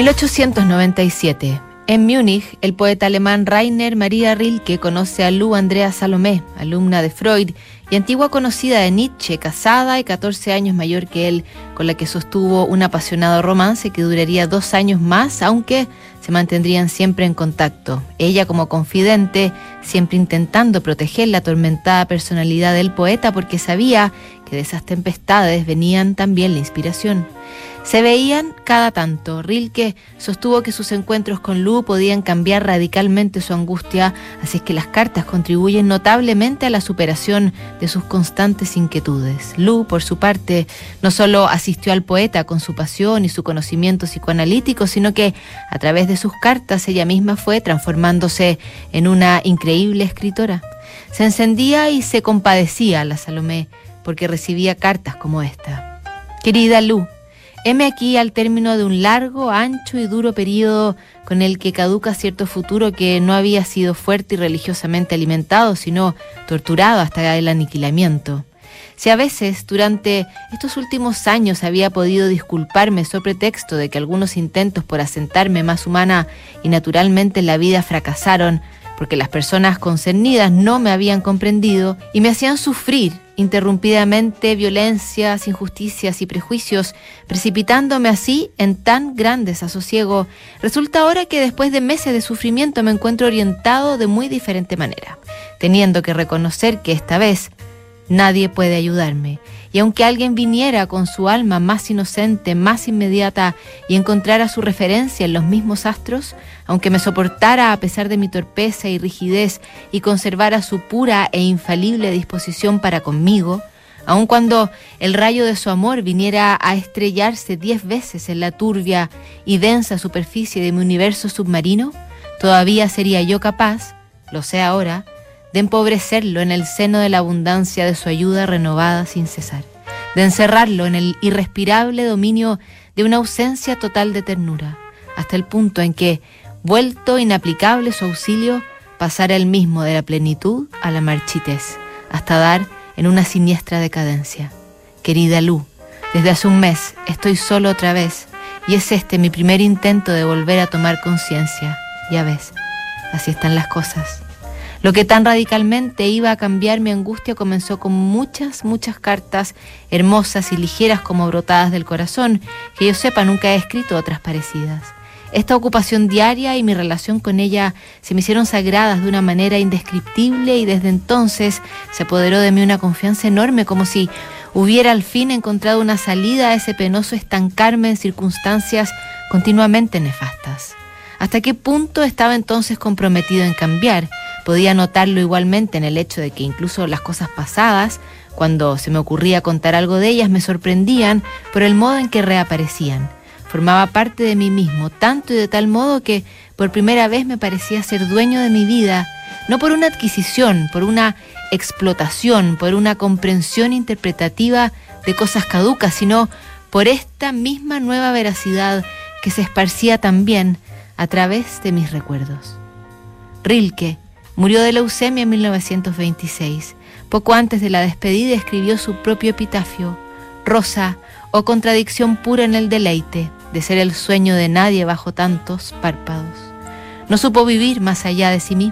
1897. En Múnich, el poeta alemán Rainer Maria Rilke conoce a Lou Andrea Salomé, alumna de Freud y antigua conocida de Nietzsche, casada y 14 años mayor que él, con la que sostuvo un apasionado romance que duraría dos años más, aunque se mantendrían siempre en contacto. Ella como confidente, siempre intentando proteger la atormentada personalidad del poeta porque sabía que de esas tempestades venían también la inspiración. Se veían cada tanto. Rilke sostuvo que sus encuentros con Lu podían cambiar radicalmente su angustia, así es que las cartas contribuyen notablemente a la superación de sus constantes inquietudes. Lu, por su parte, no solo asistió al poeta con su pasión y su conocimiento psicoanalítico, sino que a través de sus cartas ella misma fue transformándose en una increíble escritora. Se encendía y se compadecía a la Salomé porque recibía cartas como esta. Querida Lu, Heme aquí al término de un largo, ancho y duro periodo con el que caduca cierto futuro que no había sido fuerte y religiosamente alimentado, sino torturado hasta el aniquilamiento. Si a veces durante estos últimos años había podido disculparme sobre pretexto de que algunos intentos por asentarme más humana y naturalmente en la vida fracasaron, porque las personas concernidas no me habían comprendido y me hacían sufrir interrumpidamente violencias, injusticias y prejuicios, precipitándome así en tan gran desasosiego, resulta ahora que después de meses de sufrimiento me encuentro orientado de muy diferente manera, teniendo que reconocer que esta vez nadie puede ayudarme y aunque alguien viniera con su alma más inocente, más inmediata y encontrara su referencia en los mismos astros, aunque me soportara a pesar de mi torpeza y rigidez y conservara su pura e infalible disposición para conmigo, aun cuando el rayo de su amor viniera a estrellarse diez veces en la turbia y densa superficie de mi universo submarino, todavía sería yo capaz, lo sé ahora, de empobrecerlo en el seno de la abundancia de su ayuda renovada sin cesar, de encerrarlo en el irrespirable dominio de una ausencia total de ternura, hasta el punto en que, vuelto inaplicable su auxilio, pasara el mismo de la plenitud a la marchitez, hasta dar en una siniestra decadencia. Querida Lu, desde hace un mes estoy solo otra vez y es este mi primer intento de volver a tomar conciencia. Ya ves, así están las cosas. Lo que tan radicalmente iba a cambiar mi angustia comenzó con muchas, muchas cartas hermosas y ligeras como brotadas del corazón, que yo sepa nunca he escrito otras parecidas. Esta ocupación diaria y mi relación con ella se me hicieron sagradas de una manera indescriptible y desde entonces se apoderó de mí una confianza enorme como si hubiera al fin encontrado una salida a ese penoso estancarme en circunstancias continuamente nefastas. ¿Hasta qué punto estaba entonces comprometido en cambiar? Podía notarlo igualmente en el hecho de que incluso las cosas pasadas, cuando se me ocurría contar algo de ellas, me sorprendían por el modo en que reaparecían. Formaba parte de mí mismo, tanto y de tal modo que por primera vez me parecía ser dueño de mi vida, no por una adquisición, por una explotación, por una comprensión interpretativa de cosas caducas, sino por esta misma nueva veracidad que se esparcía también a través de mis recuerdos. Rilke, Murió de leucemia en 1926. Poco antes de la despedida escribió su propio epitafio, Rosa, o contradicción pura en el deleite de ser el sueño de nadie bajo tantos párpados. No supo vivir más allá de sí mismo